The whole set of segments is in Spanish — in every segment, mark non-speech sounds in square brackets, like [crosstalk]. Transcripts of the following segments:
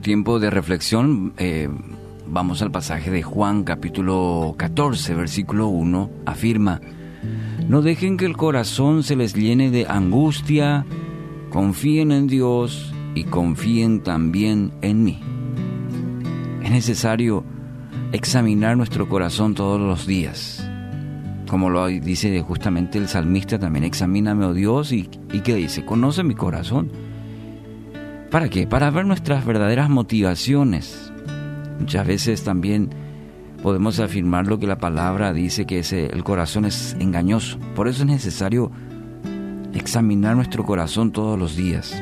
tiempo de reflexión, eh, vamos al pasaje de Juan capítulo 14, versículo 1, afirma, no dejen que el corazón se les llene de angustia, confíen en Dios y confíen también en mí. Es necesario examinar nuestro corazón todos los días. Como lo dice justamente el salmista también, examíname, oh Dios, y, y que dice, conoce mi corazón. ¿Para qué? Para ver nuestras verdaderas motivaciones. Muchas veces también podemos afirmar lo que la palabra dice, que ese, el corazón es engañoso. Por eso es necesario examinar nuestro corazón todos los días.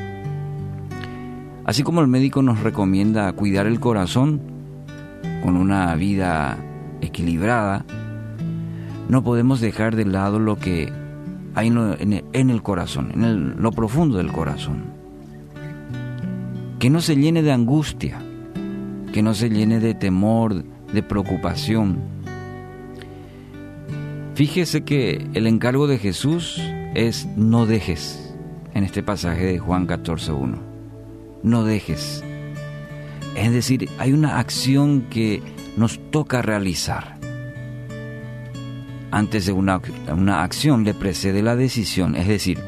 Así como el médico nos recomienda cuidar el corazón con una vida equilibrada, no podemos dejar de lado lo que hay en el corazón, en lo profundo del corazón. Que no se llene de angustia, que no se llene de temor, de preocupación. Fíjese que el encargo de Jesús es no dejes, en este pasaje de Juan 14.1. No dejes. Es decir, hay una acción que nos toca realizar. Antes de una, una acción le precede la decisión, es decir,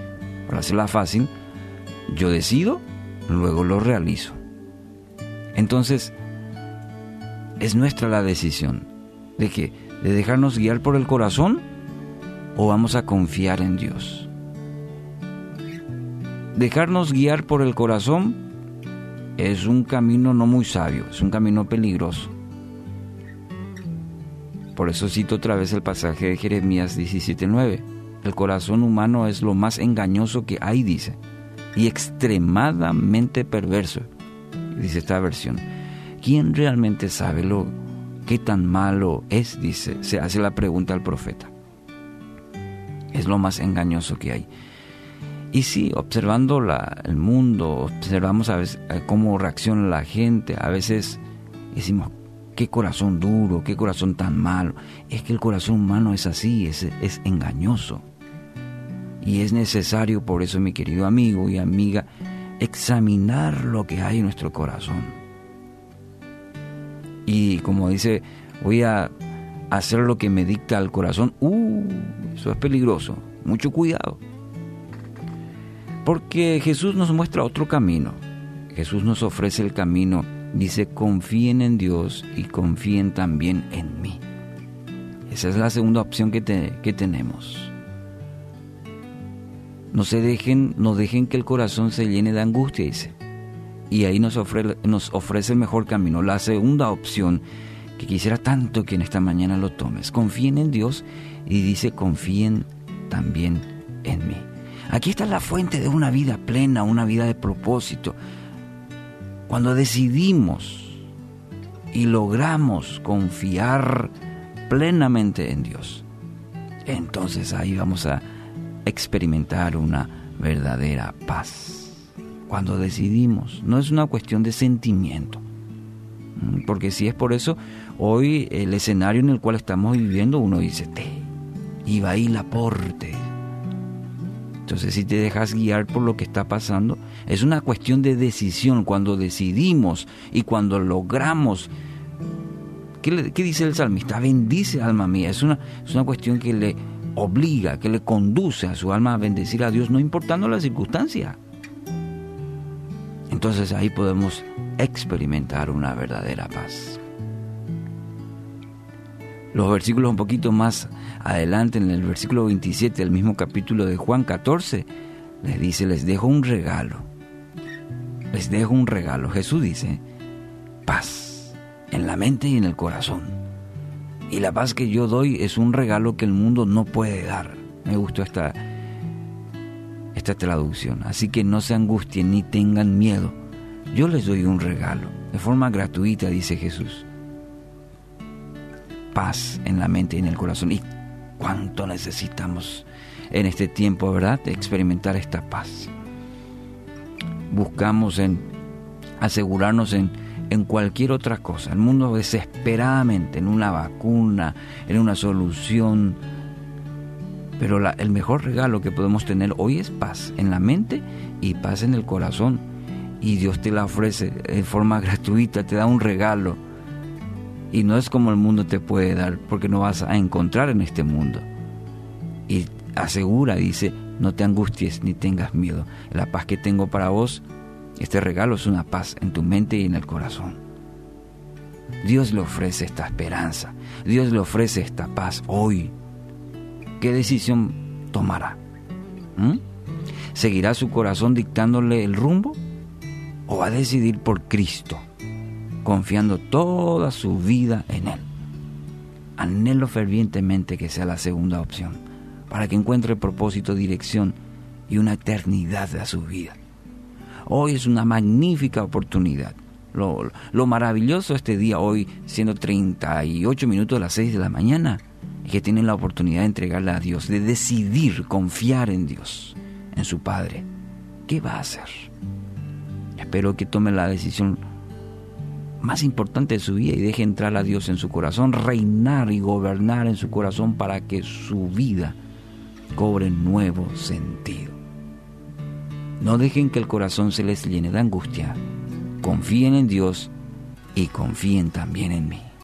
para hacerla fácil, yo decido, luego lo realizo. Entonces, es nuestra la decisión de que de dejarnos guiar por el corazón o vamos a confiar en Dios. Dejarnos guiar por el corazón es un camino no muy sabio, es un camino peligroso. Por eso cito otra vez el pasaje de Jeremías 17:9. El corazón humano es lo más engañoso que hay, dice, y extremadamente perverso, dice esta versión. ¿Quién realmente sabe lo qué tan malo es? Dice, se hace la pregunta al profeta. Es lo más engañoso que hay. Y sí, observando la, el mundo, observamos a veces eh, cómo reacciona la gente, a veces decimos, qué corazón duro, qué corazón tan malo. Es que el corazón humano es así, es, es engañoso. Y es necesario, por eso, mi querido amigo y amiga, examinar lo que hay en nuestro corazón y como dice, voy a hacer lo que me dicta el corazón, uh, eso es peligroso, mucho cuidado. Porque Jesús nos muestra otro camino. Jesús nos ofrece el camino, dice, confíen en Dios y confíen también en mí. Esa es la segunda opción que, que tenemos. No se dejen, no dejen que el corazón se llene de angustia, dice y ahí nos ofrece, nos ofrece el mejor camino. La segunda opción, que quisiera tanto que en esta mañana lo tomes, confíen en Dios y dice confíen también en mí. Aquí está la fuente de una vida plena, una vida de propósito. Cuando decidimos y logramos confiar plenamente en Dios, entonces ahí vamos a experimentar una verdadera paz cuando decidimos. No es una cuestión de sentimiento. Mm, porque si es por eso, hoy el escenario en el cual estamos viviendo, uno dice, te, iba ahí la porte. Entonces, si te dejas guiar por lo que está pasando, es una cuestión de decisión. Cuando decidimos y cuando logramos, ¿qué, qué dice el salmista? Bendice alma mía. Es una, es una cuestión que le obliga, que le conduce a su alma a bendecir a Dios, no importando la circunstancia entonces ahí podemos experimentar una verdadera paz. Los versículos un poquito más adelante, en el versículo 27 del mismo capítulo de Juan 14, les dice, les dejo un regalo. Les dejo un regalo. Jesús dice, paz en la mente y en el corazón. Y la paz que yo doy es un regalo que el mundo no puede dar. Me gustó esta, esta traducción. Así que no se angustien ni tengan miedo. Yo les doy un regalo, de forma gratuita, dice Jesús. Paz en la mente y en el corazón. Y cuánto necesitamos en este tiempo, ¿verdad?, experimentar esta paz. Buscamos en asegurarnos en, en cualquier otra cosa. El mundo desesperadamente en una vacuna, en una solución, pero el mejor regalo que podemos tener hoy es paz en la mente y paz en el corazón. y Dios te la ofrece de forma [laughs] gratuita, te da un regalo. Y no es como el mundo te puede dar, porque no vas a encontrar en este mundo. Y asegura, dice, no te angusties ni tengas miedo. La paz que tengo para vos, este regalo es una paz en tu mente y en el corazón. Dios le ofrece esta esperanza, Dios le ofrece esta paz hoy. ¿Qué decisión tomará? ¿Mm? ¿Seguirá su corazón dictándole el rumbo? ¿O va a decidir por Cristo, confiando toda su vida en Él? Anhelo fervientemente que sea la segunda opción, para que encuentre propósito, dirección y una eternidad a su vida. Hoy es una magnífica oportunidad. Lo, lo maravilloso este día, hoy siendo 38 minutos de las 6 de la mañana, es que tienen la oportunidad de entregarle a Dios, de decidir confiar en Dios, en su Padre. ¿Qué va a hacer? Espero que tome la decisión más importante de su vida y deje entrar a Dios en su corazón, reinar y gobernar en su corazón para que su vida cobre nuevo sentido. No dejen que el corazón se les llene de angustia. Confíen en Dios y confíen también en mí.